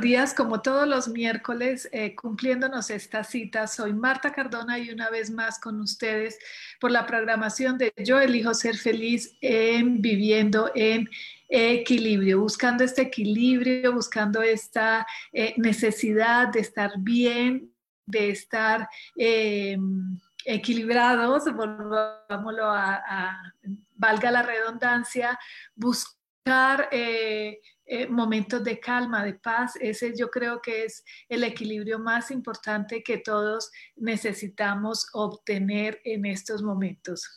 Días, como todos los miércoles, eh, cumpliéndonos esta cita. Soy Marta Cardona y una vez más con ustedes por la programación de Yo elijo ser feliz en viviendo en equilibrio, buscando este equilibrio, buscando esta eh, necesidad de estar bien, de estar em, equilibrados, volvámoslo a, valga la redundancia, buscar... Eh, eh, momentos de calma, de paz. Ese yo creo que es el equilibrio más importante que todos necesitamos obtener en estos momentos.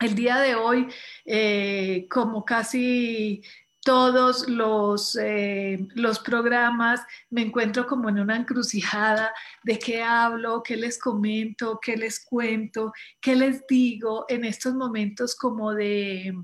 El día de hoy, eh, como casi todos los, eh, los programas, me encuentro como en una encrucijada de qué hablo, qué les comento, qué les cuento, qué les digo en estos momentos como de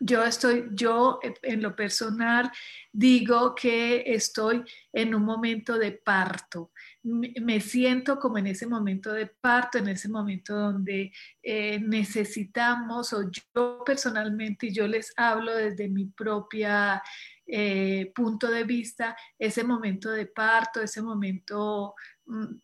yo estoy, yo en lo personal digo que estoy en un momento de parto. Me siento como en ese momento de parto, en ese momento donde eh, necesitamos, o yo personalmente, y yo les hablo desde mi propia eh, punto de vista, ese momento de parto, ese momento Mm,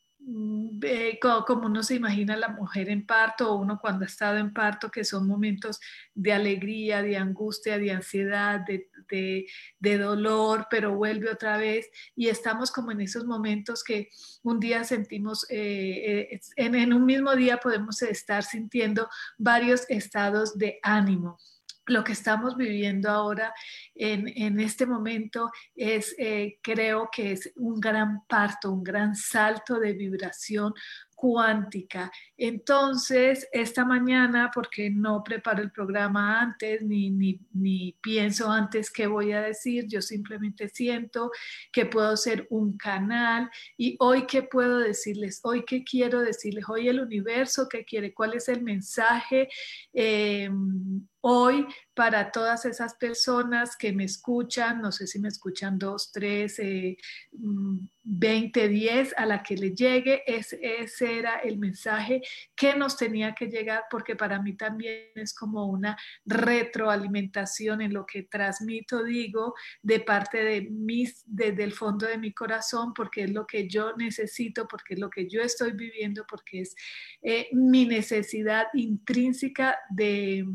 como uno se imagina la mujer en parto o uno cuando ha estado en parto, que son momentos de alegría, de angustia, de ansiedad, de, dolor, pero vuelve otra vez. Y estamos como en esos momentos que un día sentimos, eh, eh, en un mismo día podemos estar sintiendo varios estados de ánimo lo que estamos viviendo ahora en, este momento es, eh, creo que es un gran parto, un gran salto de vibración cuántica. Entonces, esta mañana, porque no preparo el programa antes, ni, ni, pienso antes qué voy a decir, yo simplemente siento que puedo ser un canal y hoy qué puedo decirles, hoy qué quiero decirles, hoy el universo qué quiere, cuál es el mensaje. Em, hoy para todas esas personas que me escuchan, no sé si me escuchan dos, tres, eh, mm, veinte, diez, a la que le llegue, ese, ese era el mensaje que nos tenía que llegar, porque para mí también es como una retroalimentación en lo que transmito, digo, de parte de mis, desde el fondo de mi corazón, porque es lo que yo necesito, porque es lo que yo estoy viviendo, porque es eh, mi necesidad intrínseca de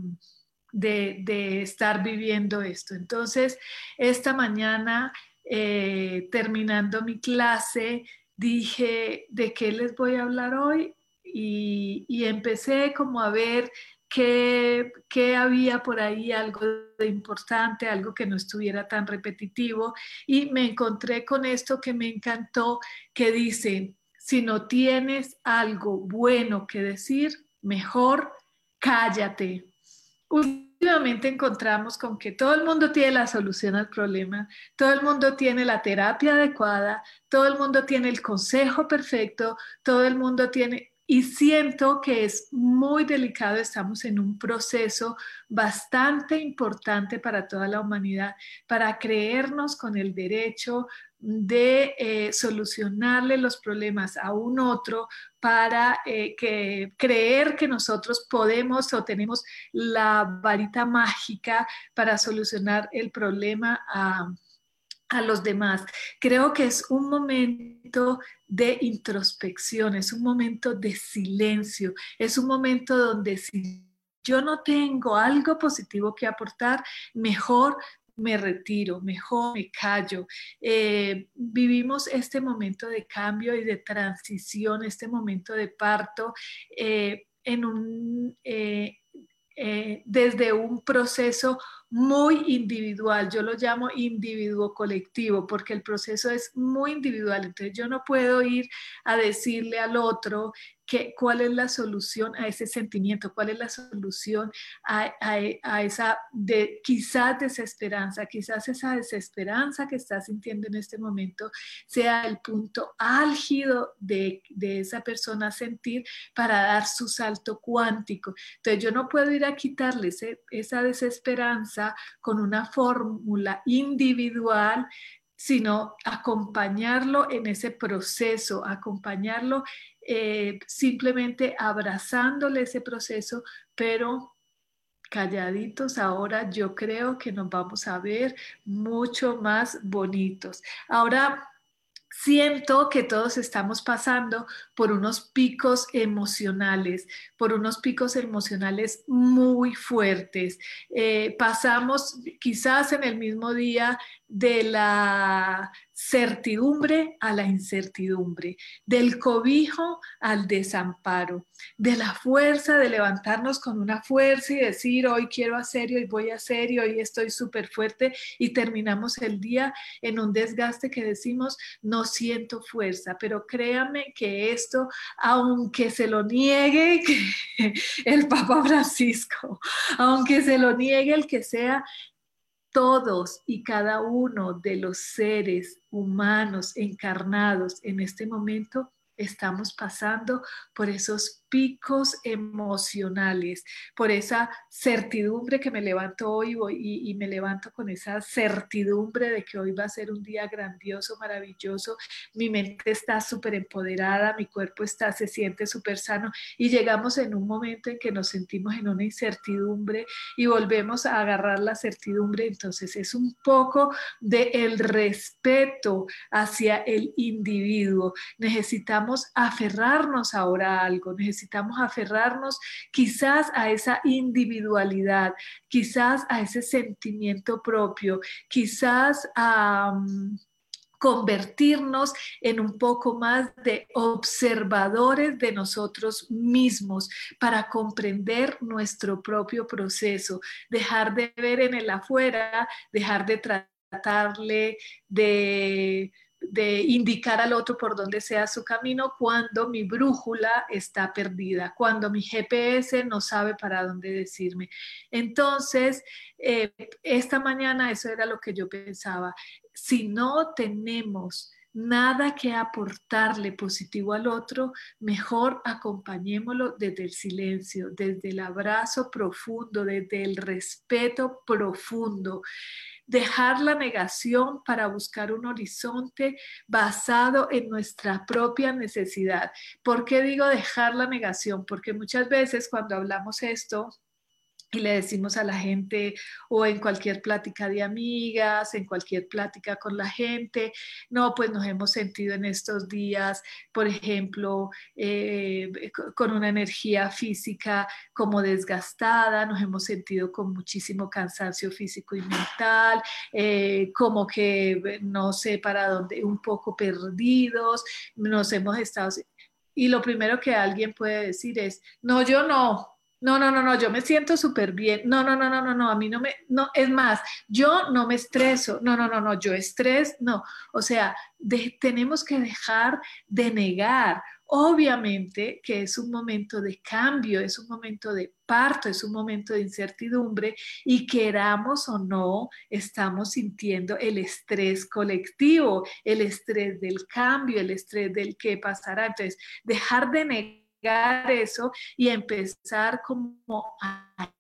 de, estar viviendo esto. Entonces, esta mañana, eh, terminando mi clase, dije, ¿de qué les voy a hablar hoy? Y, empecé como a ver qué, qué, había por ahí, algo de importante, algo que no estuviera tan repetitivo. Y me encontré con esto que me encantó, que dice, si no tienes algo bueno que decir, mejor cállate últimamente encontramos con que todo el mundo tiene la solución al problema, todo el mundo tiene la terapia adecuada, todo el mundo tiene el consejo perfecto, todo el mundo tiene... Y siento que es muy delicado, estamos en un proceso bastante importante para toda la humanidad, para creernos con el derecho de eh, solucionarle los problemas a un otro para eh, que, creer que nosotros podemos o tenemos la varita mágica para solucionar el problema a, a los demás. Creo que es un momento de introspección, es un momento de silencio, es un momento donde si yo no tengo algo positivo que aportar, mejor me retiro, mejor me callo. Eh, vivimos este momento de cambio y de transición, este momento de parto eh, en un, eh, desde un proceso muy individual, yo lo llamo individuo colectivo, porque el proceso es muy individual, entonces yo no puedo ir a decirle al otro que, cuál es la solución a ese sentimiento, cuál es la solución a, a, esa de, quizás desesperanza, quizás esa desesperanza que estás sintiendo en este momento sea el punto álgido de, de esa persona sentir para dar su salto cuántico. Entonces yo no puedo ir a quitarle esa desesperanza con una fórmula individual, sino acompañarlo en ese proceso, acompañarlo eh, simplemente abrazándole ese proceso, pero calladitos ahora yo creo que nos vamos a ver mucho más bonitos. Ahora siento que todos estamos pasando por unos picos emocionales, por unos picos emocionales muy fuertes. Eh, pasamos quizás en el mismo día de la certidumbre a la incertidumbre, del cobijo al desamparo, de la fuerza de levantarnos con una fuerza y decir, hoy quiero hacer y hoy voy a hacer y hoy estoy súper fuerte y terminamos el día en un desgaste que decimos, no siento fuerza, pero créame que esto, aunque se lo niegue el Papa Francisco, aunque se lo niegue el que sea, todos y cada uno de los seres humanos encarnados en este momento estamos pasando por esos picos emocionales, por esa certidumbre que me levanto hoy y, me levanto con esa certidumbre de que hoy va a ser un día grandioso, maravilloso. Mi mente está súper empoderada, mi cuerpo está, se siente súper sano y llegamos en un momento en que nos sentimos en una incertidumbre y volvemos a agarrar la certidumbre. Entonces es un poco de respeto hacia el individuo. Necesitamos aferrarnos ahora a algo, necesitamos aferrarnos quizás a esa individualidad, quizás a ese sentimiento propio, quizás a... convertirnos en un poco más de observadores de nosotros mismos para comprender nuestro propio proceso, dejar de ver en el afuera, dejar de tratarle de de indicar al otro por dónde sea su camino cuando mi brújula está perdida, cuando mi GPS no sabe para dónde decirme. Entonces, eh, esta mañana eso era lo que yo pensaba. Si no tenemos nada que aportarle positivo al otro, mejor acompañémoslo desde el silencio, desde el abrazo profundo, desde el respeto profundo dejar la negación para buscar un horizonte basado en nuestra propia necesidad. ¿Por qué digo dejar la negación? Porque muchas veces cuando hablamos esto, y le decimos a la gente o en cualquier plática de amigas, en cualquier plática con la gente, no, pues nos hemos sentido en estos días, por ejemplo, eh, con una energía física como desgastada, nos hemos sentido con muchísimo cansancio físico y mental, eh, como que no sé para dónde, un poco perdidos, nos hemos estado... Y lo primero que alguien puede decir es, no, yo no, no, no, no, no, yo me siento súper bien. No, no, no, no, no, no, a mí no me, no, es más, yo no me estreso. No, no, no, no, yo estrés, no. O sea, tenemos que dejar de negar. Obviamente que es un momento de cambio, es un momento de parto, es un momento de incertidumbre y queramos o no, estamos sintiendo el estrés colectivo, el estrés del cambio, el estrés del qué pasará. Entonces, dejar de negar eso y empezar como a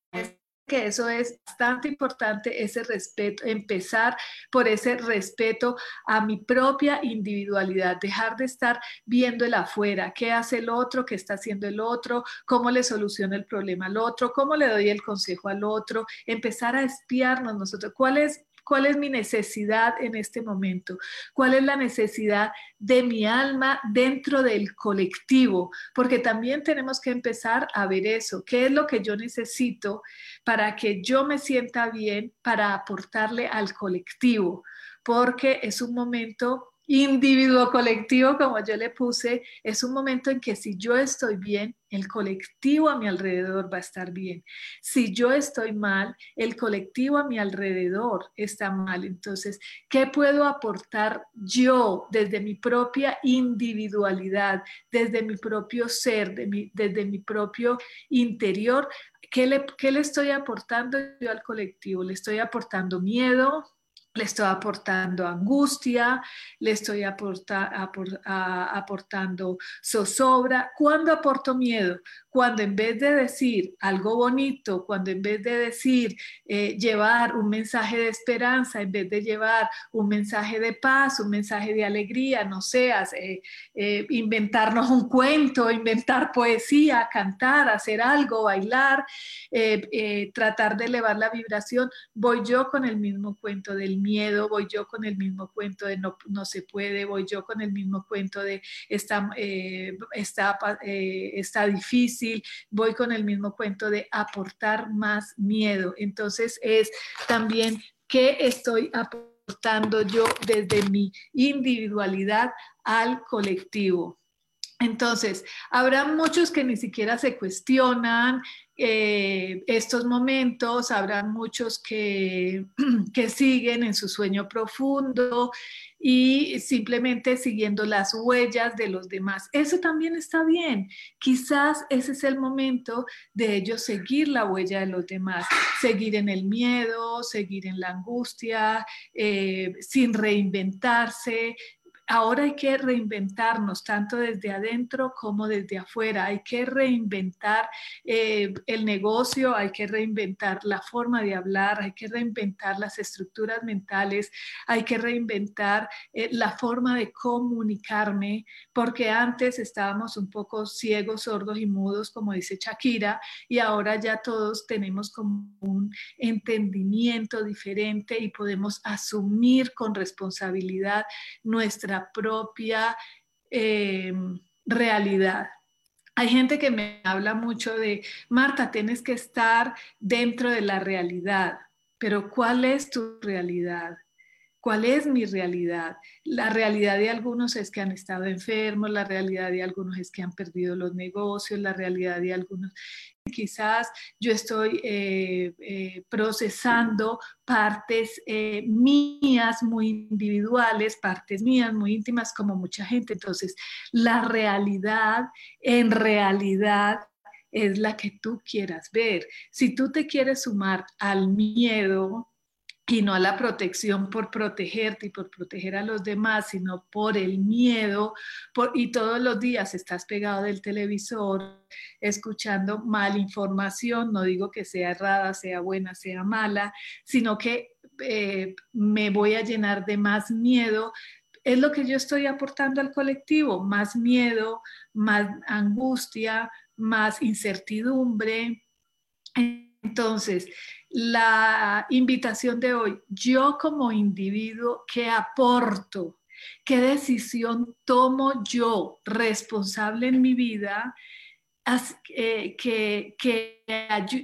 que eso es bastante importante, ese respeto, empezar por ese respeto a mi propia individualidad, dejar de estar viendo el afuera, qué hace el otro, qué está haciendo el otro, cómo le soluciona el problema al otro, cómo le doy el consejo al otro, empezar a espiarnos nosotros, cuál es cuál es mi necesidad en este momento, cuál es la necesidad de mi alma dentro del colectivo, porque también tenemos que empezar a ver eso, qué es lo que yo necesito para que yo me sienta bien, para aportarle al colectivo, porque es un momento individuo colectivo, como yo le puse, es un momento en que si yo estoy bien, el colectivo a mi alrededor va a estar bien. Si yo estoy mal, el colectivo a mi alrededor está mal. Entonces, ¿qué puedo aportar yo desde mi propia individualidad, desde mi propio ser, desde mi propio interior? ¿Qué le, ¿Qué le estoy aportando yo al colectivo? ¿Le estoy aportando miedo? Le estoy aportando angustia, le estoy aportando zozobra. ¿Cuándo aporto miedo? Cuando en vez de decir algo bonito, cuando en vez de decir eh, llevar un mensaje de esperanza, en vez de llevar un mensaje de paz, un mensaje de alegría, no seas eh, eh, inventarnos un cuento, inventar poesía, cantar, hacer algo, bailar, tratar de elevar la vibración, voy yo con el mismo cuento del miedo, voy yo con el mismo cuento de no, no se puede, voy yo con el mismo cuento de está, está, está difícil, voy con el mismo cuento de aportar más miedo. Entonces es también qué estoy aportando yo desde mi individualidad al colectivo. Entonces, habrá muchos que ni siquiera se cuestionan eh, estos momentos, habrá muchos que, que siguen en su sueño profundo y simplemente siguiendo las huellas de los demás. Eso también está bien. Quizás ese es el momento de ellos seguir la huella de los demás, seguir en el miedo, seguir en la angustia, eh, sin reinventarse, ahora hay que reinventarnos tanto desde adentro como desde afuera. Hay que reinventar eh, el negocio, hay que reinventar la forma de hablar, hay que reinventar las estructuras mentales, hay que reinventar eh, la forma de comunicarme, porque antes estábamos un poco ciegos, sordos y mudos, como dice Shakira, y ahora ya todos tenemos como un entendimiento diferente y podemos asumir con responsabilidad nuestra propia em, realidad. Hay gente que me habla mucho de, Marta, tienes que estar dentro de la realidad, pero ¿cuál es tu realidad? ¿Cuál es mi realidad? La realidad de algunos es que han estado enfermos, la realidad de algunos es que han perdido los negocios, la realidad de algunos quizás yo estoy eh, eh, procesando partes eh, mías muy individuales, partes mías muy íntimas como mucha gente. Entonces, la realidad en realidad es la que tú quieras ver. Si tú te quieres sumar al miedo, y no a la protección por protegerte y por proteger a los demás, sino por el miedo, y todos los días estás pegado del televisor escuchando mal información, no digo que sea errada, sea buena, sea mala, sino que eh, me voy a llenar de más miedo. Es lo que yo estoy aportando al colectivo, más miedo, más angustia, más incertidumbre. Entonces, la invitación de hoy, yo como individuo, ¿qué aporto? ¿Qué decisión tomo yo responsable en mi vida? Que,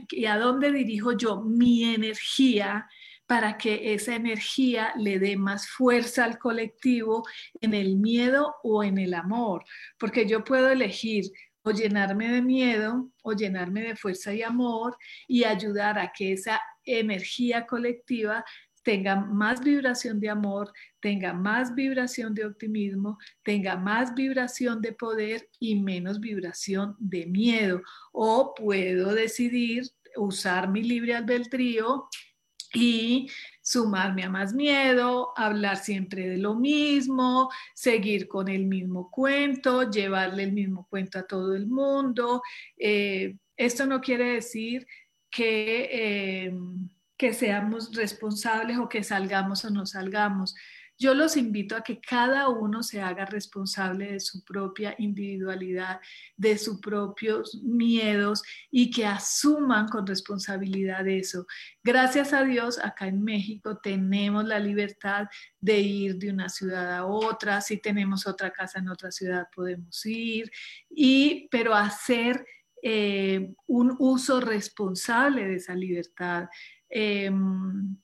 y a dónde dirijo yo mi energía para que esa energía le dé más fuerza al colectivo en el miedo o en el amor, porque yo puedo elegir o llenarme de miedo o llenarme de fuerza y amor y ayudar a que esa energía colectiva tenga más vibración de amor, tenga más vibración de optimismo, tenga más vibración de poder y menos vibración de miedo. O puedo decidir usar mi libre albedrío y sumarme a más miedo, hablar siempre de lo mismo, seguir con el mismo cuento, llevarle el mismo cuento a todo el mundo. Eh, esto no quiere decir que, eh, que seamos responsables o que salgamos o no salgamos. Yo los invito a que cada uno se haga responsable de su propia individualidad, de sus propios miedos y que asuman con responsabilidad eso. Gracias a Dios, acá en México tenemos la libertad de ir de una ciudad a otra. Si tenemos otra casa en otra ciudad, podemos ir. Y, pero hacer eh, un uso responsable de esa libertad. Em,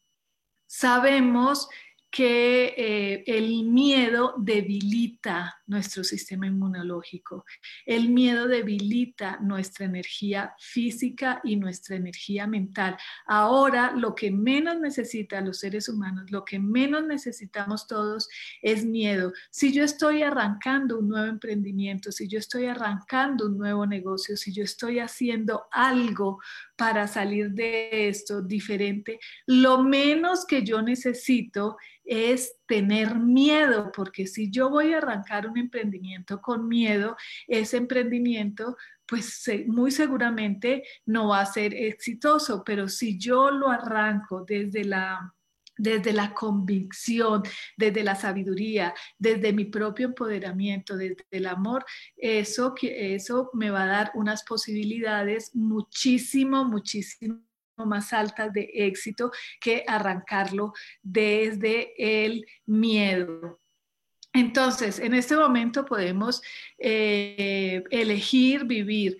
sabemos que eh, el miedo debilita nuestro sistema inmunológico. El miedo debilita nuestra energía física y nuestra energía mental. Ahora lo que menos necesitan los seres humanos, lo que menos necesitamos todos es miedo. Si yo estoy arrancando un nuevo emprendimiento, si yo estoy arrancando un nuevo negocio, si yo estoy haciendo algo para salir de esto diferente, lo menos que yo necesito es tener miedo, porque si yo voy a arrancar un emprendimiento con miedo, ese emprendimiento pues muy seguramente no va a ser exitoso, pero si yo lo arranco desde la desde la convicción, desde la sabiduría, desde mi propio empoderamiento, desde el amor, eso, eso me va a dar unas posibilidades muchísimo, muchísimo más altas de éxito que arrancarlo desde el miedo. Entonces, en este momento podemos eh, elegir vivir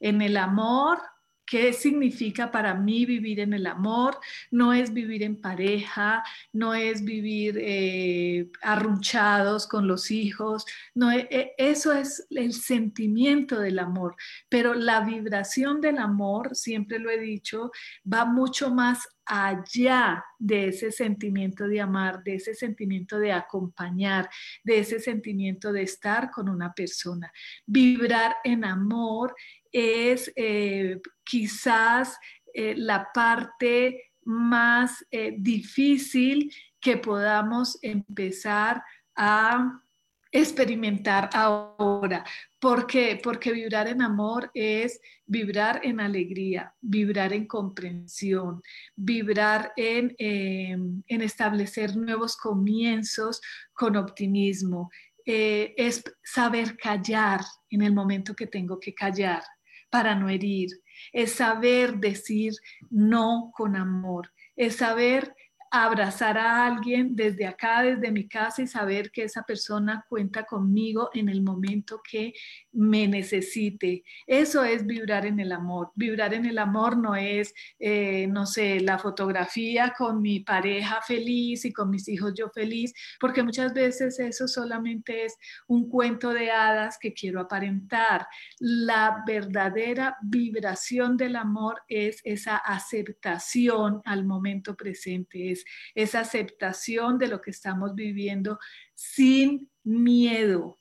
en el amor, ¿Qué significa para mí vivir en el amor? No es vivir en pareja, no es vivir eh, arrunchados con los hijos, no, e, e, eso es el sentimiento del amor, pero la vibración del amor, siempre lo he dicho, va mucho más allá de ese sentimiento de amar, de ese sentimiento de acompañar, de ese sentimiento de estar con una persona. Vibrar en amor es eh, quizás eh, la parte más eh, difícil que podamos empezar a experimentar ahora. ¿Por qué? Porque vibrar en amor es vibrar en alegría, vibrar en comprensión, vibrar en, em, en establecer nuevos comienzos con optimismo. es saber callar en el momento que tengo que callar para no herir, es saber decir no con amor, es saber abrazar a alguien desde acá, desde mi casa y saber que esa persona cuenta conmigo en el momento que me necesite. Eso es vibrar en el amor. Vibrar en el amor no es, eh, no sé, la fotografía con mi pareja feliz y con mis hijos yo feliz, porque muchas veces eso solamente es un cuento de hadas que quiero aparentar. La verdadera vibración del amor es esa aceptación al momento presente, esa aceptación de lo que estamos viviendo sin miedo,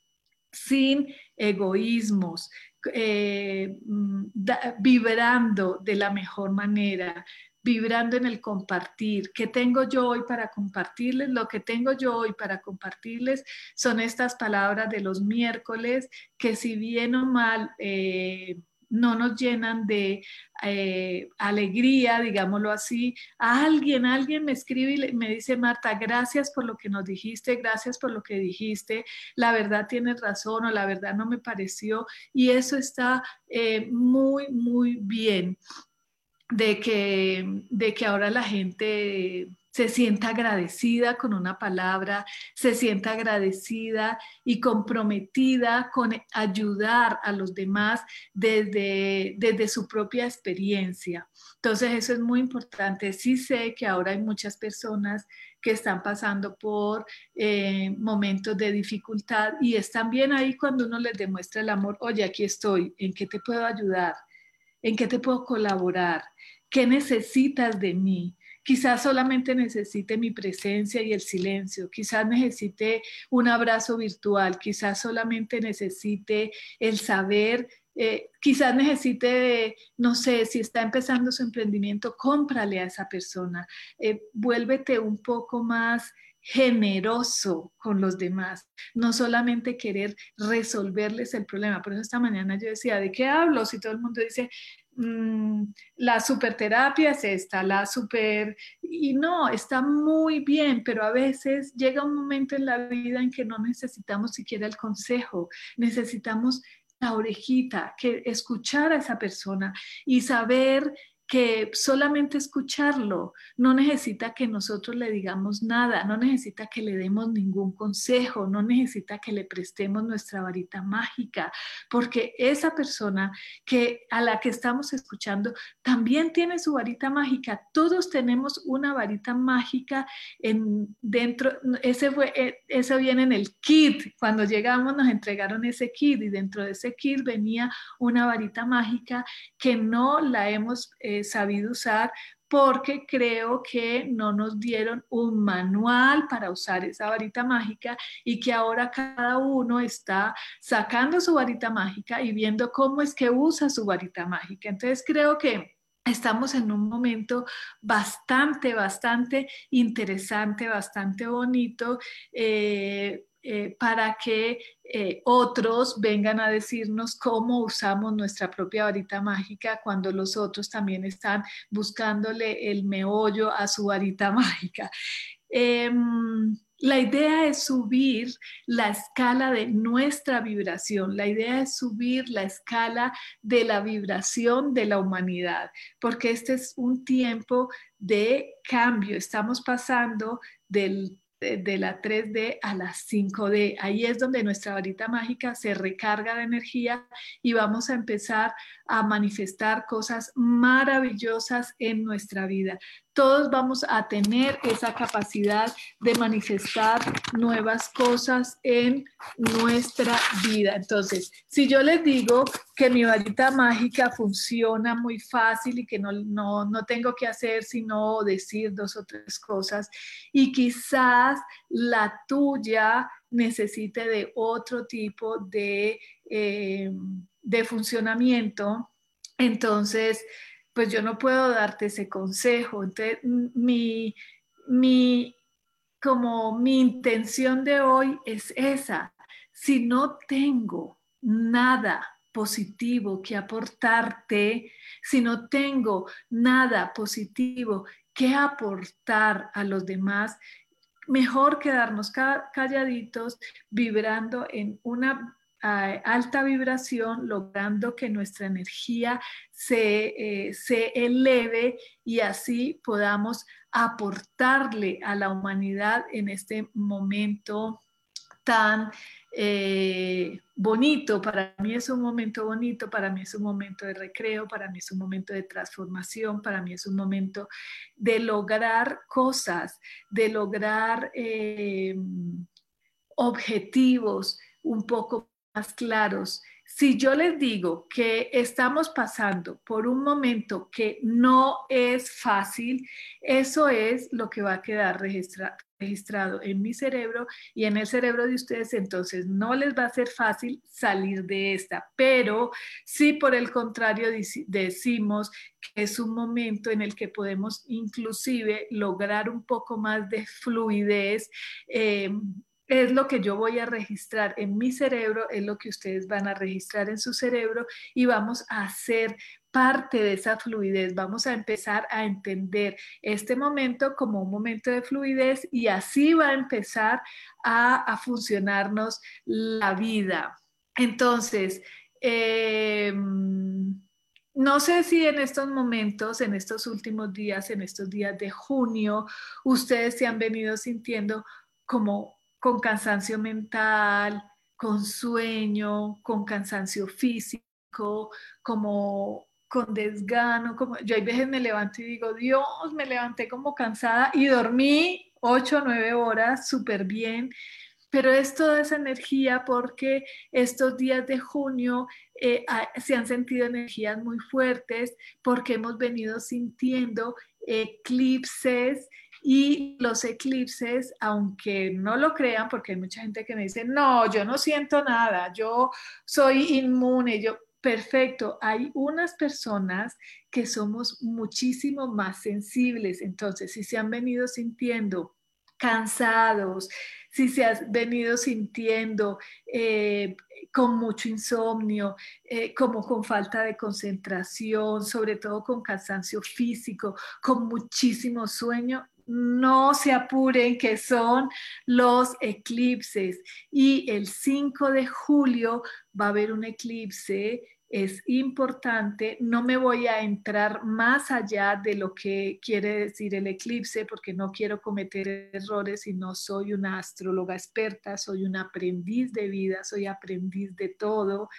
sin egoísmos, eh, mm, vibrando de la mejor manera, vibrando en el compartir. ¿Qué tengo yo hoy para compartirles? Lo que tengo yo hoy para compartirles son estas palabras de los miércoles que si bien o mal... Eh, no nos llenan de eh, alegría, digámoslo así. Alguien, alguien me escribe y me dice, Marta, gracias por lo que nos dijiste, gracias por lo que dijiste, la verdad tienes razón o la verdad no me pareció. Y eso está eh, muy, muy bien de que, de que ahora la gente se sienta agradecida con una palabra, se sienta agradecida y comprometida con ayudar a los demás desde, desde su propia experiencia. Entonces eso es muy importante. Sí sé que ahora hay muchas personas que están pasando por eh, momentos de dificultad y están bien ahí cuando uno les demuestra el amor, oye, aquí estoy, ¿en qué te puedo ayudar? ¿En qué te puedo colaborar? ¿Qué necesitas de mí? Quizás solamente necesite mi presencia y el silencio, quizás necesite un abrazo virtual, quizás solamente necesite el saber eh, quizás necesite, no sé, si está empezando su emprendimiento, cómprale a esa persona, eh, vuélvete un poco más generoso con los demás, no solamente querer resolverles el problema. Por eso esta mañana yo decía, ¿de qué hablo? Si todo el mundo dice, mm, la superterapia es esta, la super... Y no, está muy bien, pero a veces llega un momento en la vida en que no necesitamos siquiera el consejo, necesitamos la orejita, que escuchar a esa persona y saber que solamente escucharlo no necesita que nosotros le digamos nada, no necesita que le demos ningún consejo, no necesita que le prestemos nuestra varita mágica, porque esa persona que a la que estamos escuchando también tiene su varita mágica. Todos tenemos una varita mágica en dentro ese fue eh, eso viene en el kit. Cuando llegamos nos entregaron ese kit y dentro de ese kit venía una varita mágica que no la hemos eh, sabido usar porque creo que no nos dieron un manual para usar esa varita mágica y que ahora cada uno está sacando su varita mágica y viendo cómo es que usa su varita mágica. Entonces creo que estamos en un momento bastante, bastante interesante, bastante bonito. Eh, eh, para que eh, otros vengan a decirnos cómo usamos nuestra propia varita mágica cuando los otros también están buscándole el meollo a su varita mágica. Em, la idea es subir la escala de nuestra vibración, la idea es subir la escala de la vibración de la humanidad, porque este es un tiempo de cambio, estamos pasando del de, la 3D a la 5D. Ahí es donde nuestra varita mágica se recarga de energía y vamos a empezar a manifestar cosas maravillosas en nuestra vida todos vamos a tener esa capacidad de manifestar nuevas cosas en nuestra vida. Entonces, si yo les digo que mi varita mágica funciona muy fácil y que no, no, tengo que hacer sino decir dos o tres cosas y quizás la tuya necesite de otro tipo de, eh, de funcionamiento, entonces pues yo no puedo darte ese consejo. Entonces, mi, mi, como mi intención de hoy es esa. Si no tengo nada positivo que aportarte, si no tengo nada positivo que aportar a los demás, mejor quedarnos calladitos, vibrando en una alta vibración, logrando que nuestra energía se, eh, se, eleve y así podamos aportarle a la humanidad en este momento tan eh, bonito. Para mí es un momento bonito, para mí es un momento de recreo, para mí es un momento de transformación, para mí es un momento de lograr cosas, de lograr eh, objetivos un poco claros. Si yo les digo que estamos pasando por un momento que no es fácil, eso es lo que va a quedar registrado en mi cerebro y en el cerebro de ustedes, entonces no les va a ser fácil salir de esta. Pero si por el contrario decimos que es un momento en el que podemos inclusive lograr un poco más de fluidez, eh, es lo que yo voy a registrar en mi cerebro, es lo que ustedes van a registrar en su cerebro y vamos a hacer parte de esa fluidez. Vamos a empezar a entender este momento como un momento de fluidez y así va a empezar a, funcionarnos la vida. Entonces, em, no sé si en estos momentos, en estos últimos días, en estos días de junio, ustedes se han venido sintiendo como con cansancio mental, con sueño, con cansancio físico, como con desgano, como yo hay veces me levanto y digo, Dios, me levanté como cansada y dormí ocho o nueve horas súper bien, pero es toda esa energía porque estos días de junio eh, se han sentido energías muy fuertes porque hemos venido sintiendo eclipses y los eclipses, aunque no lo crean, porque hay mucha gente que me dice, no, yo no siento nada, yo soy inmune, yo, perfecto, hay unas personas que somos muchísimo más sensibles, entonces si se han venido sintiendo cansados, si se has venido sintiendo eh, con mucho insomnio, eh, como con falta de concentración, sobre todo con cansancio físico, con muchísimo sueño, no se apuren que son los eclipses. Y el 5 de julio va a haber un eclipse es importante. No me voy a entrar más allá de lo que quiere decir el eclipse porque no quiero cometer errores y no soy una astróloga experta, soy un aprendiz de vida, soy aprendiz de todo.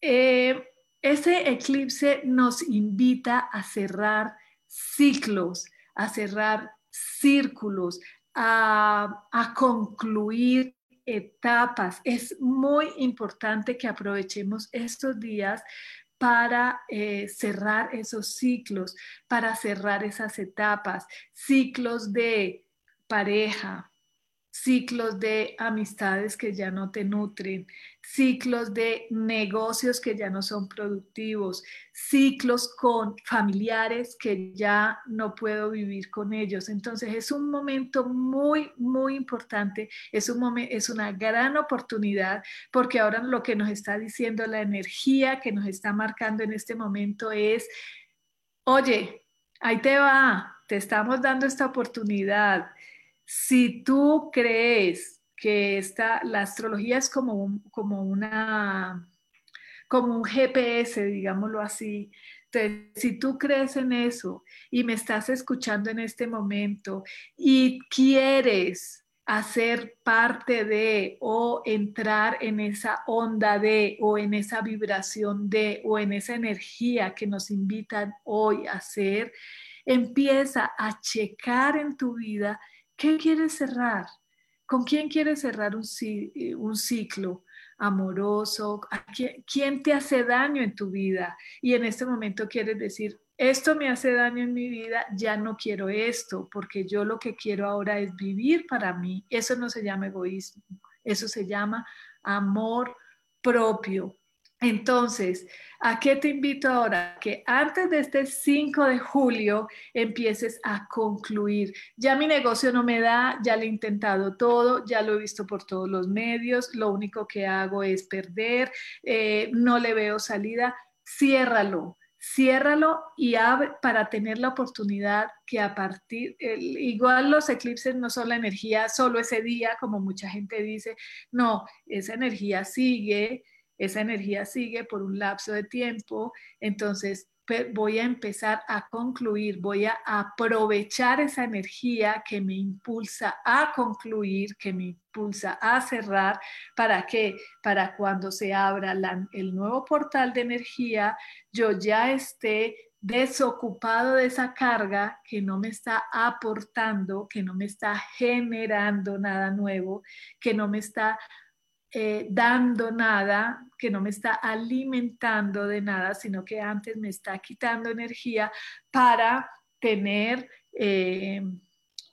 Eh, ese eclipse nos invita a cerrar ciclos, a cerrar círculos, a, a concluir etapas. Es muy importante que aprovechemos estos días para eh, cerrar esos ciclos, para cerrar esas etapas, ciclos de pareja, ciclos de amistades que ya no te nutren, ciclos de negocios que ya no son productivos, ciclos con familiares que ya no puedo vivir con ellos. Entonces es un momento muy, muy importante, es, un es una gran oportunidad porque ahora lo que nos está diciendo la energía que nos está marcando en este momento es, oye, ahí te va, te estamos dando esta oportunidad si tú crees que esta, la astrología es como un, como una, como un GPS, digámoslo así, entonces, si tú crees en eso y me estás escuchando en este momento y quieres hacer parte de o entrar en esa onda de o en esa vibración de o en esa energía que nos invitan hoy a hacer, empieza a checar en tu vida ¿Qué quieres cerrar? ¿Con quién quieres cerrar un, eh, un ciclo amoroso? quién, te hace daño en tu vida? Y en este momento quieres decir, esto me hace daño en mi vida, ya no quiero esto, porque yo lo que quiero ahora es vivir para mí. Eso no se llama egoísmo, eso se llama amor propio. Entonces, ¿a qué te invito ahora? Que antes de este 5 de julio empieces a concluir. Ya mi negocio no me da, ya lo he intentado todo, ya lo he visto por todos los medios, lo único que hago es perder, eh, no le veo salida. Ciérralo, ciérralo y abre para tener la oportunidad que a partir, igual los eclipses no son la energía solo ese día, como mucha gente dice, no, esa energía sigue esa energía sigue por un lapso de tiempo, entonces voy a empezar a concluir, voy a aprovechar esa energía que me impulsa a concluir, que me impulsa a cerrar, ¿para qué? Para cuando se abra el nuevo portal de energía, yo ya esté desocupado de esa carga que no me está aportando, que no me está generando nada nuevo, que no me está eh, dando nada, que no me está alimentando de nada, sino que antes me está quitando energía para tener eh,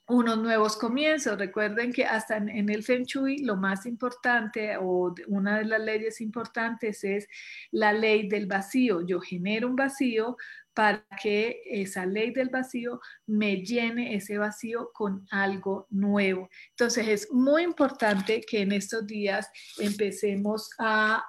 unos nuevos comienzos. Recuerden que hasta en, el Feng Shui lo más importante o una de las leyes importantes es la ley del vacío. Yo genero un vacío para que esa ley del vacío me llene ese vacío con algo nuevo. Entonces es muy importante que en estos días empecemos a,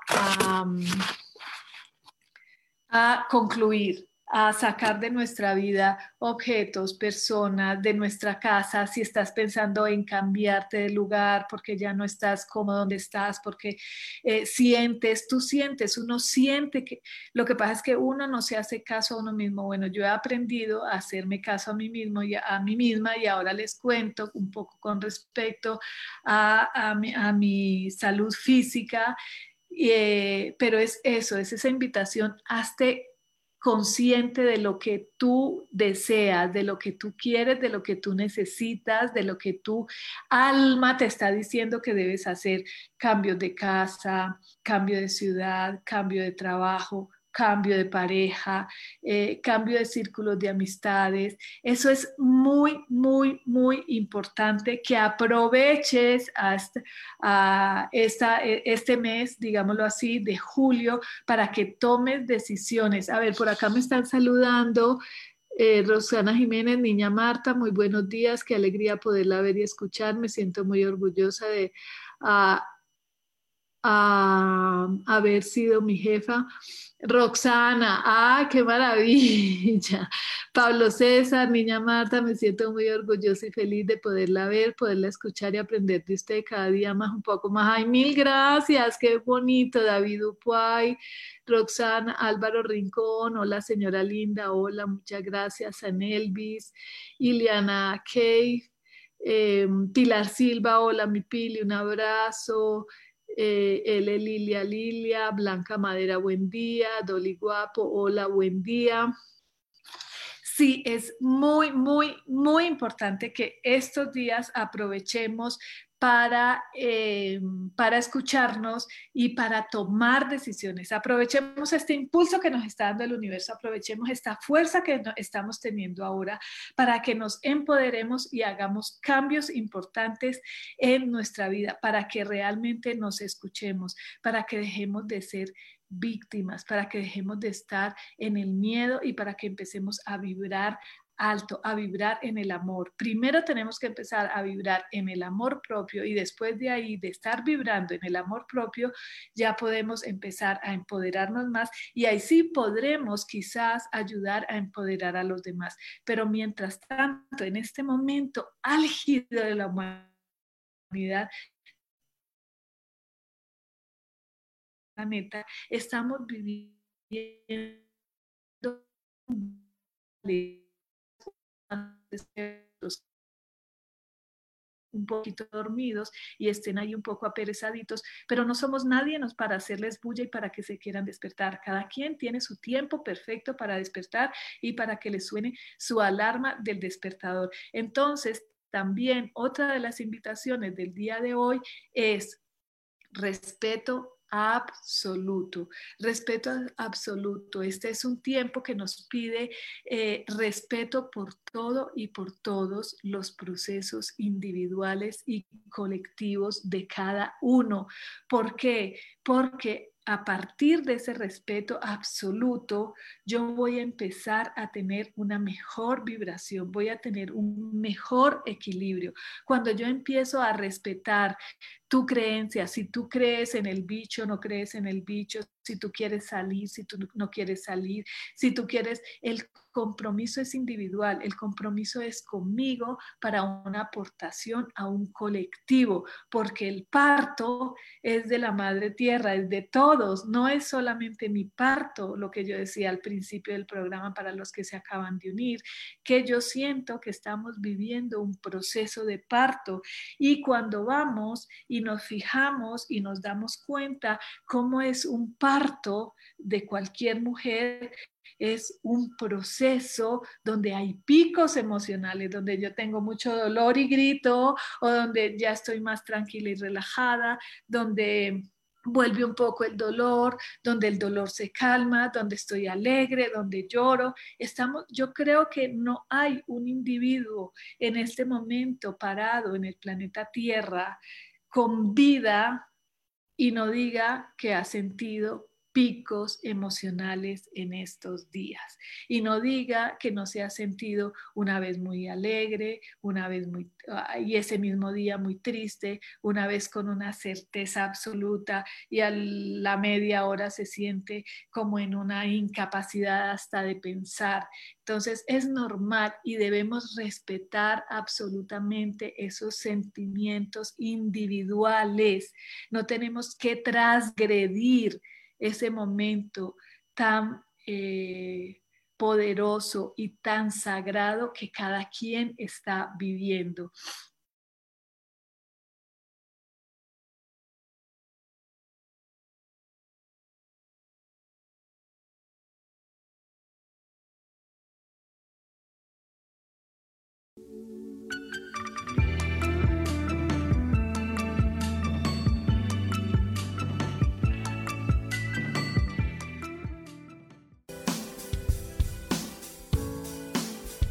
a concluir a sacar de nuestra vida objetos, personas, de nuestra casa, si estás pensando en cambiarte de lugar porque ya no estás cómodo donde estás, porque eh, sientes, tú sientes, uno siente que lo que pasa es que uno no se hace caso a uno mismo. Bueno, yo he aprendido a hacerme caso a mí mismo y a, mí misma y ahora les cuento un poco con respecto a, a, mi, salud física. Eh, pero es eso, es esa invitación, hazte consciente de lo que tú deseas, de lo que tú quieres, de lo que tú necesitas, de lo que tu alma te está diciendo que debes hacer, cambios de casa, cambio de ciudad, cambio de trabajo, cambio de pareja, eh, cambio de círculos de amistades. Eso es muy, muy, muy importante que aproveches hasta, a esta, e, este mes, digámoslo así, de julio, para que tomes decisiones. A ver, por acá me están saludando. Eh, Rosana Jiménez, niña Marta, muy buenos días, qué alegría poderla ver y escuchar, me siento muy orgullosa de ah, haber sido mi jefa. Roxana, ¡ah, qué maravilla! Pablo César, niña Marta, me siento muy orgullosa y feliz de poderla ver, poderla escuchar y aprender de usted cada día más, un poco más. ¡Ay, mil gracias! ¡Qué bonito! David Upuay, Roxana, Álvaro Rincón, hola señora linda, hola, muchas gracias. San Elvis, Iliana Kay, em, Pilar Silva, hola mi Pili, un abrazo eh, L. Lilia Lilia, Blanca Madera, buen día, Dolly Guapo, hola, buen día. Sí, es muy, muy, muy importante que estos días aprovechemos para, eh, para escucharnos y para tomar decisiones. Aprovechemos este impulso que nos está dando el universo, aprovechemos esta fuerza que estamos teniendo ahora para que nos empoderemos y hagamos cambios importantes en nuestra vida, para que realmente nos escuchemos, para que dejemos de ser víctimas, para que dejemos de estar en el miedo y para que empecemos a vibrar alto, a vibrar en el amor. Primero tenemos que empezar a vibrar en el amor propio y después de ahí, de estar vibrando en el amor propio, ya podemos empezar a empoderarnos más y ahí sí podremos quizás ayudar a empoderar a los demás. Pero mientras tanto, en este momento álgido de la humanidad, planeta, estamos viviendo un poquito dormidos y estén ahí un poco aperezaditos, pero no somos nadie para hacerles bulla y para que se quieran despertar. Cada quien tiene su tiempo perfecto para despertar y para que le suene su alarma del despertador. Entonces, también otra de las invitaciones del día de hoy es respeto absoluto, respeto absoluto. Este es un tiempo que nos pide eh, respeto por todo y por todos los procesos individuales y colectivos de cada uno. ¿Por qué? Porque a partir de ese respeto absoluto, yo voy a empezar a tener una mejor vibración, voy a tener un mejor equilibrio. Cuando yo empiezo a respetar tu creencia, si tú crees en el bicho, no crees en el bicho, si tú quieres salir, si tú no quieres salir, si tú quieres, el compromiso es individual, el compromiso es conmigo para una aportación a un colectivo, porque el parto es de la madre tierra, es de todos, no es solamente mi parto, lo que yo decía al principio del programa para los que se acaban de unir, que yo siento que estamos viviendo un proceso de parto. Y cuando vamos y nos fijamos y nos damos cuenta cómo es un parto, de cualquier mujer es un proceso donde hay picos emocionales, donde yo tengo mucho dolor y grito, o donde ya estoy más tranquila y relajada, donde vuelve un poco el dolor, donde el dolor se calma, donde estoy alegre, donde lloro. Estamos, yo creo que no hay un individuo en este momento parado en el planeta Tierra con vida y no diga que ha sentido picos emocionales en estos días. Y no diga que no se ha sentido una vez muy alegre, una vez muy, y ese mismo día muy triste, una vez con una certeza absoluta y a la media hora se siente como en una incapacidad hasta de pensar. Entonces es normal y debemos respetar absolutamente esos sentimientos individuales. No tenemos que transgredir ese momento tan eh, poderoso y tan sagrado que cada quien está viviendo.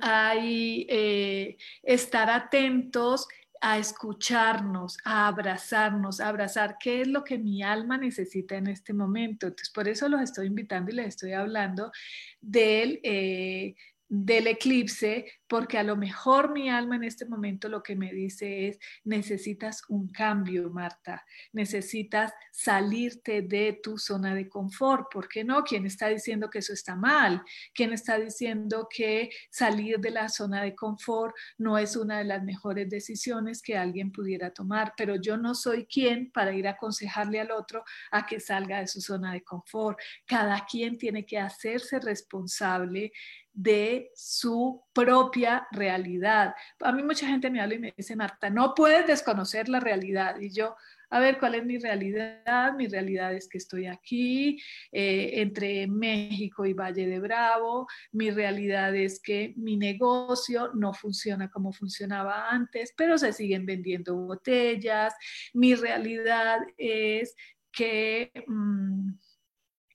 Hay, eh, estar atentos a escucharnos, a abrazarnos, a abrazar qué es lo que mi alma necesita en este momento. Entonces, por eso los estoy invitando y les estoy hablando del, eh, del eclipse, porque a lo mejor mi alma en este momento lo que me dice es, necesitas un cambio, Marta, necesitas salirte de tu zona de confort. ¿Por qué no? ¿Quién está diciendo que eso está mal? ¿Quién está diciendo que salir de la zona de confort no es una de las mejores decisiones que alguien pudiera tomar? Pero yo no soy quien para ir a aconsejarle al otro a que salga de su zona de confort. Cada quien tiene que hacerse responsable de su propia realidad. A mí mucha gente me habla y me dice, Marta, no puedes desconocer la realidad. Y yo, a ver, ¿cuál es mi realidad? Mi realidad es que estoy aquí, eh, entre México y Valle de Bravo. Mi realidad es que mi negocio no funciona como funcionaba antes, pero se siguen vendiendo botellas. Mi realidad es que, mm,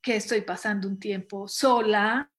que estoy pasando un tiempo sola,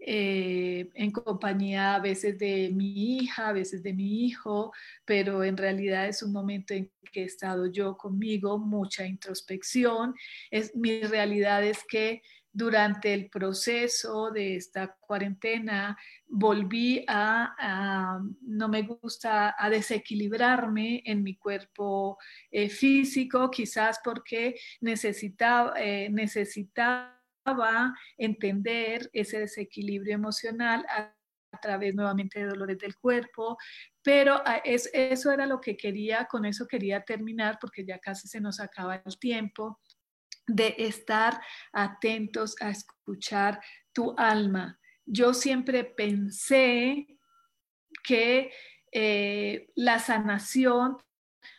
eh, en compañía a veces de mi hija, a veces de mi hijo, pero en realidad es un momento en que he estado yo conmigo, mucha introspección. Es, mi realidad es que durante el proceso de esta cuarentena volví a, no me gusta, a desequilibrarme en mi cuerpo eh, físico, quizás porque necesitaba, eh, necesitaba a entender ese desequilibrio emocional a, través nuevamente de dolores del cuerpo, pero ah, es, eso era lo que quería, con eso quería terminar porque ya casi se nos acaba el tiempo de estar atentos a escuchar tu alma. Yo siempre pensé que eh, la sanación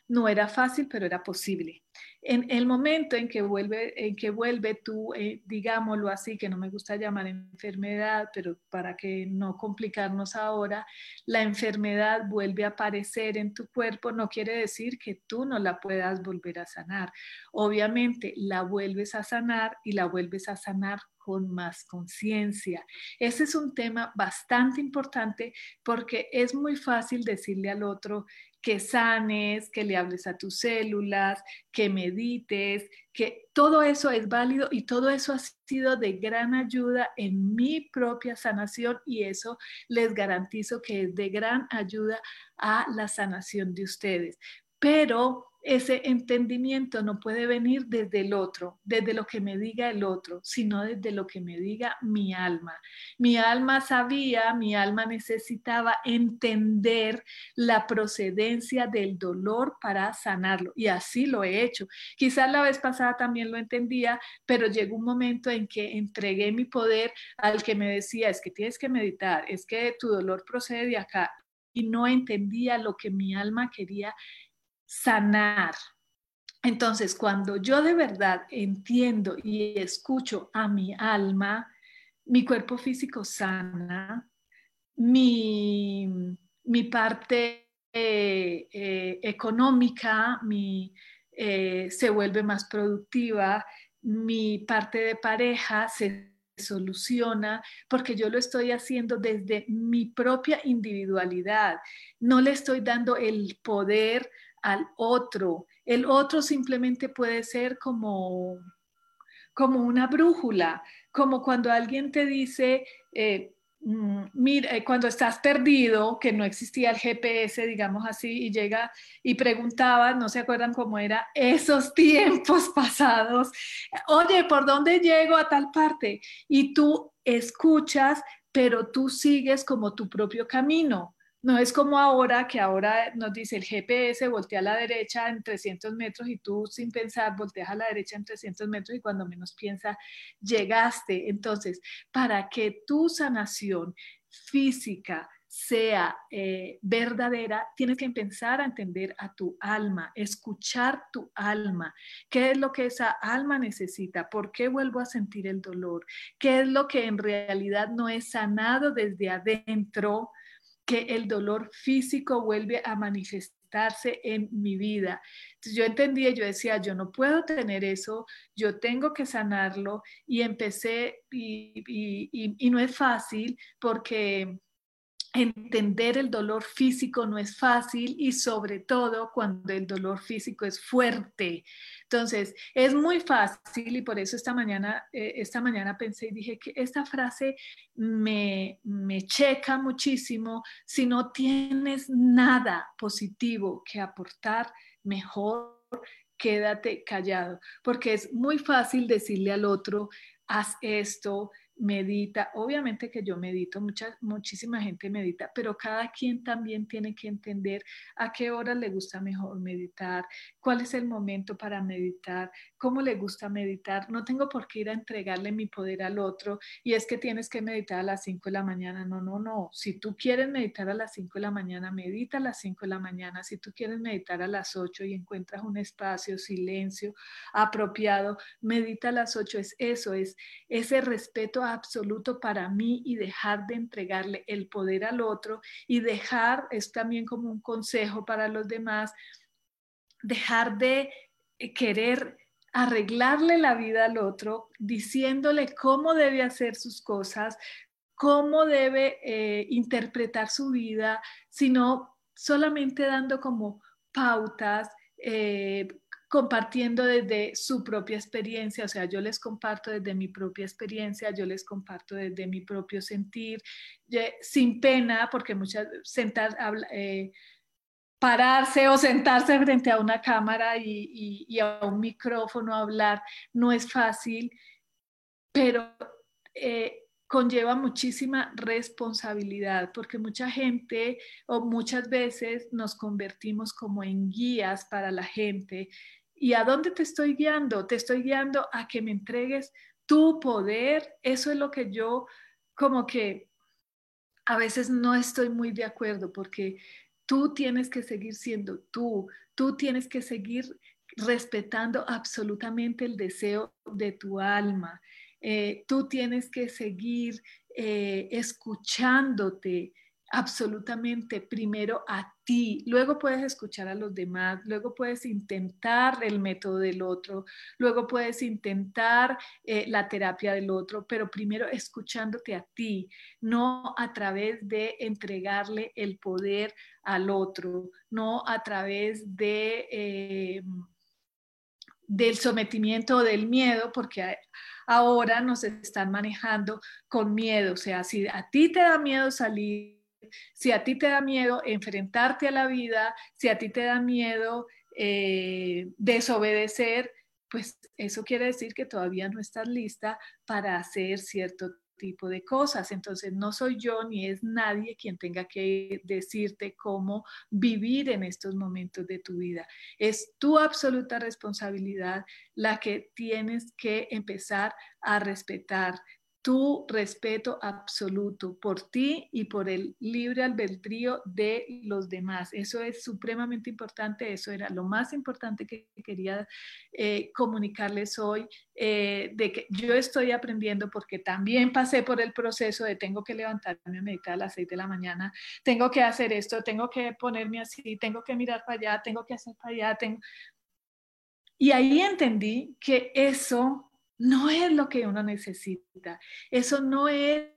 no era fácil, pero era posible en el momento en que vuelve, en que vuelve tú, eh, digámoslo así, que no me gusta llamar enfermedad, pero para que no complicarnos ahora, la enfermedad vuelve a aparecer en tu cuerpo, no quiere decir que tú no la puedas volver a sanar. Obviamente la vuelves a sanar y la vuelves a sanar con más conciencia. Ese es un tema bastante importante porque es muy fácil decirle al otro, que sanes, que le hables a tus células, que medites, que todo eso es válido y todo eso ha sido de gran ayuda en mi propia sanación y eso les garantizo que es de gran ayuda a la sanación de ustedes. Pero ese entendimiento no puede venir desde el otro, desde lo que me diga el otro, sino desde lo que me diga mi alma. Mi alma sabía, mi alma necesitaba entender la procedencia del dolor para sanarlo y así lo he hecho. Quizás la vez pasada también lo entendía, pero llegó un momento en que entregué mi poder al que me decía, es que tienes que meditar, es que tu dolor procede de acá y no entendía lo que mi alma quería sanar. Entonces, cuando yo de verdad entiendo y escucho a mi alma, mi cuerpo físico sana, mi, mi parte eh, eh, económica mi, eh, se vuelve más productiva, mi parte de pareja se soluciona porque yo lo estoy haciendo desde mi propia individualidad. No le estoy dando el poder al otro. El otro simplemente puede ser como, como una brújula, como cuando alguien te dice, eh, mm, mira, eh, cuando estás perdido, que no existía el GPS, digamos así, y llega y preguntaba, no se acuerdan cómo era, esos tiempos pasados, oye, ¿por dónde llego a tal parte? Y tú escuchas, pero tú sigues como tu propio camino. No es como ahora, que ahora nos dice el GPS, voltea a la derecha en 300 metros y tú sin pensar volteas a la derecha en 300 metros y cuando menos piensa, llegaste. Entonces, para que tu sanación física sea eh, verdadera, tienes que empezar a entender a tu alma, escuchar tu alma. ¿Qué es lo que esa alma necesita? ¿Por qué vuelvo a sentir el dolor? ¿Qué es lo que en realidad no es sanado desde adentro? Que el dolor físico vuelve a manifestarse en mi vida. Entonces yo entendía, yo decía, yo no puedo tener eso, yo tengo que sanarlo y empecé y, y no es fácil porque entender el dolor físico no es fácil y sobre todo cuando el dolor físico es fuerte. Entonces, es muy fácil y por eso esta mañana, eh, esta mañana pensé y dije que esta frase me, me checa muchísimo. Si no tienes nada positivo que aportar, mejor quédate callado, porque es muy fácil decirle al otro, haz esto, medita, obviamente que yo medito, mucha, muchísima gente medita, pero cada quien también tiene que entender a qué hora le gusta mejor meditar, cuál es el momento para meditar, cómo le gusta meditar. No tengo por qué ir a entregarle mi poder al otro y es que tienes que meditar a las 5 de la mañana. No, no, no. Si tú quieres meditar a las 5 de la mañana, medita a las 5 de la mañana. Si tú quieres meditar a las 8 y encuentras un espacio, silencio apropiado, medita a las 8. Es eso, es ese respeto absoluto para mí y dejar de entregarle el poder al otro y dejar, es también como un consejo para los demás, dejar de querer arreglarle la vida al otro, diciéndole cómo debe hacer sus cosas, cómo debe eh, interpretar su vida, sino solamente dando como pautas, eh, compartiendo desde su propia experiencia, o sea, yo les comparto desde mi propia experiencia, yo les comparto desde mi propio sentir, sin pena, porque muchas sentar, eh, pararse o sentarse frente a una cámara y, a un micrófono a hablar no es fácil, pero eh, conlleva muchísima responsabilidad porque mucha gente o muchas veces nos convertimos como en guías para la gente ¿Y a dónde te estoy guiando? Te estoy guiando a que me entregues tu poder. Eso es lo que yo como que a veces no estoy muy de acuerdo porque tú tienes que seguir siendo tú, tú tienes que seguir respetando absolutamente el deseo de tu alma. Eh, tú tienes que seguir eh, escuchándote, absolutamente primero a ti, luego puedes escuchar a los demás, luego puedes intentar el método del otro, luego puedes intentar eh, la terapia del otro, pero primero escuchándote a ti, no a través de entregarle el poder al otro, no a través de... Eh, del sometimiento o del miedo, porque ahora nos están manejando con miedo. O sea, si a ti te da miedo salir si a ti te da miedo enfrentarte a la vida, si a ti te da miedo eh, desobedecer, pues eso quiere decir que todavía no estás lista para hacer cierto tipo de cosas. Entonces no soy yo ni es nadie quien tenga que decirte cómo vivir en estos momentos de tu vida. Es tu absoluta responsabilidad la que tienes que empezar a respetar tu respeto absoluto por ti y por el libre albedrío de los demás. Eso es supremamente importante, eso era lo más importante que quería eh, comunicarles hoy, eh, de que yo estoy aprendiendo porque también pasé por el proceso de tengo que levantarme a meditar a las seis de la mañana, tengo que hacer esto, tengo que ponerme así, tengo que mirar para allá, tengo que hacer para allá, tengo... Y ahí entendí que eso no es lo que uno necesita. Eso no es,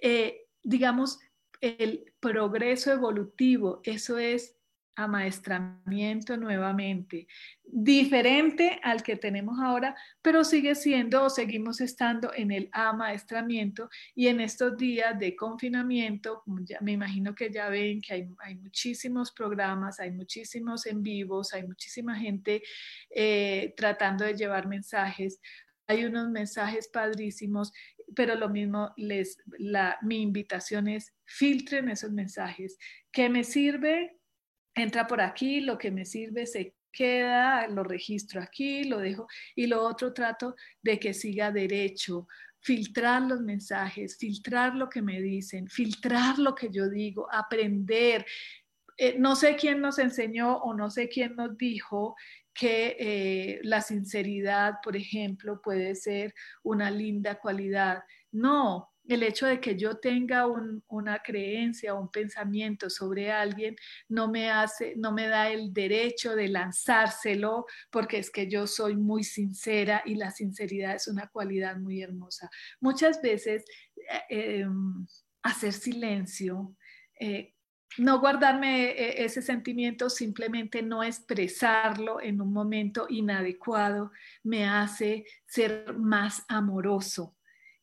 eh, digamos, el progreso evolutivo. Eso es amaestramiento nuevamente, diferente al que tenemos ahora, pero sigue siendo o seguimos estando en el amaestramiento y en estos días de confinamiento, me imagino que ya ven que hay, hay, muchísimos programas, hay muchísimos en vivos, hay muchísima gente eh, tratando de llevar mensajes, hay unos mensajes padrísimos, pero lo mismo les, la, mi invitación es filtren esos mensajes. ¿Qué me sirve? Entra por aquí, lo que me sirve se queda, lo registro aquí, lo dejo y lo otro trato de que siga derecho, filtrar los mensajes, filtrar lo que me dicen, filtrar lo que yo digo, aprender. Eh, no sé quién nos enseñó o no sé quién nos dijo que eh, la sinceridad, por ejemplo, puede ser una linda cualidad. No, el hecho de que yo tenga una creencia o un pensamiento sobre alguien no me hace, no me da el derecho de lanzárselo porque es que yo soy muy sincera y la sinceridad es una cualidad muy hermosa. Muchas veces eh, em, hacer silencio eh, no guardarme eh, ese sentimiento, simplemente no expresarlo en un momento inadecuado, me hace ser más amoroso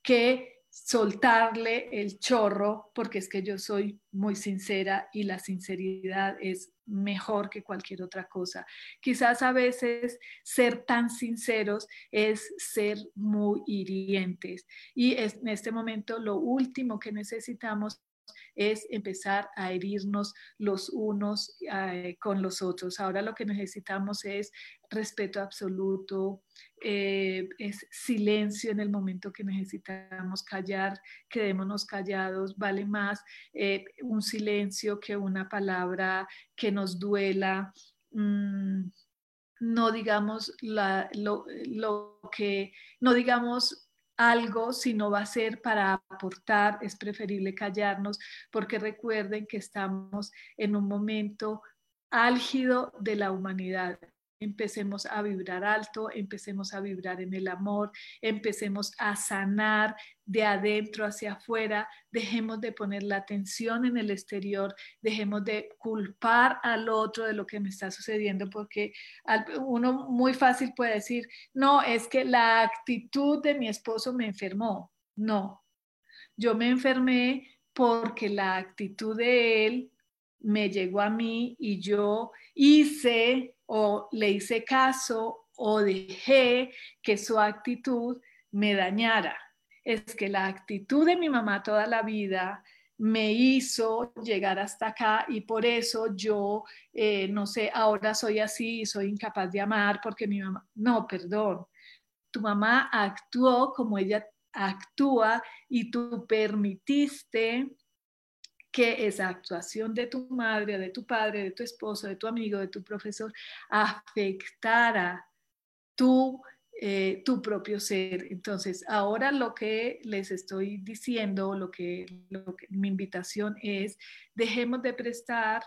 que soltarle el chorro, porque es que yo soy muy sincera y la sinceridad es mejor que cualquier otra cosa. Quizás a veces ser tan sinceros es ser muy hirientes y en este momento lo último que necesitamos es empezar a herirnos los unos eh, con los otros. Ahora lo que necesitamos es respeto absoluto, eh, es silencio en el momento que necesitamos callar, quedémonos callados, vale más eh, un silencio que una palabra que nos duela. Mm, no digamos lo, lo que, no digamos algo, si no va a ser para aportar, es preferible callarnos, porque recuerden que estamos en un momento álgido de la humanidad empecemos a vibrar alto, empecemos a vibrar en el amor, empecemos a sanar de adentro hacia afuera, dejemos de poner la atención en el exterior, dejemos de culpar al otro de lo que me está sucediendo, porque uno muy fácil puede decir, no, es que la actitud de mi esposo me enfermó. No, yo me enfermé porque la actitud de él me llegó a mí y yo hice o le hice caso o dejé que su actitud me dañara. Es que la actitud de mi mamá toda la vida me hizo llegar hasta acá y por eso yo, eh, no sé, ahora soy así, soy incapaz de amar porque mi mamá, no, perdón, tu mamá actuó como ella actúa y tú permitiste que esa actuación de tu madre, de tu padre, de tu esposo, de tu amigo, de tu profesor, afectara tu, eh, tu propio ser. Entonces, ahora lo que les estoy diciendo, lo que, lo que mi invitación es, dejemos de prestar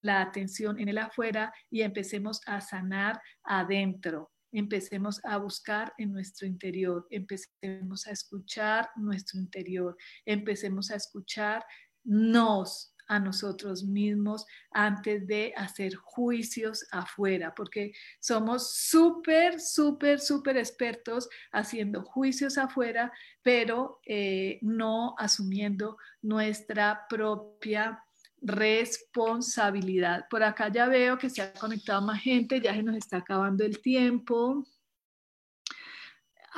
la atención en el afuera y empecemos a sanar adentro. Empecemos a buscar en nuestro interior, empecemos a escuchar nuestro interior, empecemos a escuchar nos a nosotros mismos antes de hacer juicios afuera, porque somos súper, súper, súper expertos haciendo juicios afuera, pero eh, no asumiendo nuestra propia responsabilidad. Por acá ya veo que se ha conectado más gente, ya se nos está acabando el tiempo.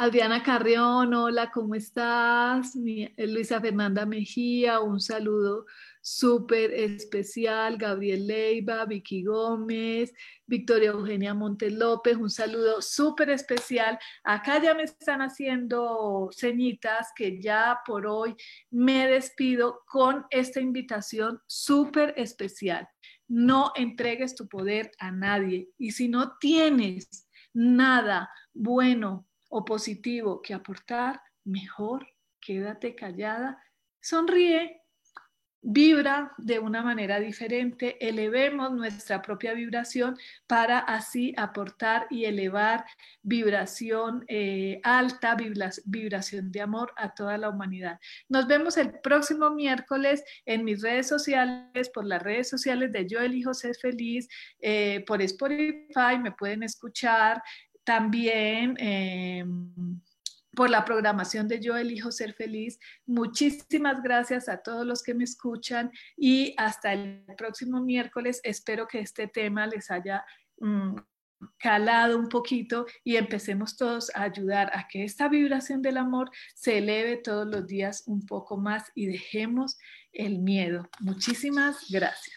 Adriana Carrión, hola, ¿cómo estás? Eh, Luisa Fernanda Mejía, un saludo súper especial, Gabriel Leiva, Vicky Gómez, Victoria Eugenia Montes López, un saludo súper especial. Acá ya me están haciendo señitas que ya por hoy me despido con esta invitación súper especial. No entregues tu poder a nadie y si no tienes nada bueno o positivo que aportar, mejor quédate callada, sonríe, vibra de una manera diferente, elevemos nuestra propia vibración para así aportar y elevar vibración eh, alta, vibración de amor a toda la humanidad. Nos vemos el próximo miércoles en mis redes sociales, por las redes sociales de Yo Elijo Ser Feliz, eh, por Spotify, me pueden escuchar también. Em, por la programación de Yo Elijo Ser Feliz. Muchísimas gracias a todos los que me escuchan y hasta el próximo miércoles. Espero que este tema les haya mm, calado un poquito y empecemos todos a ayudar a que esta vibración del amor se eleve todos los días un poco más y dejemos el miedo. Muchísimas gracias.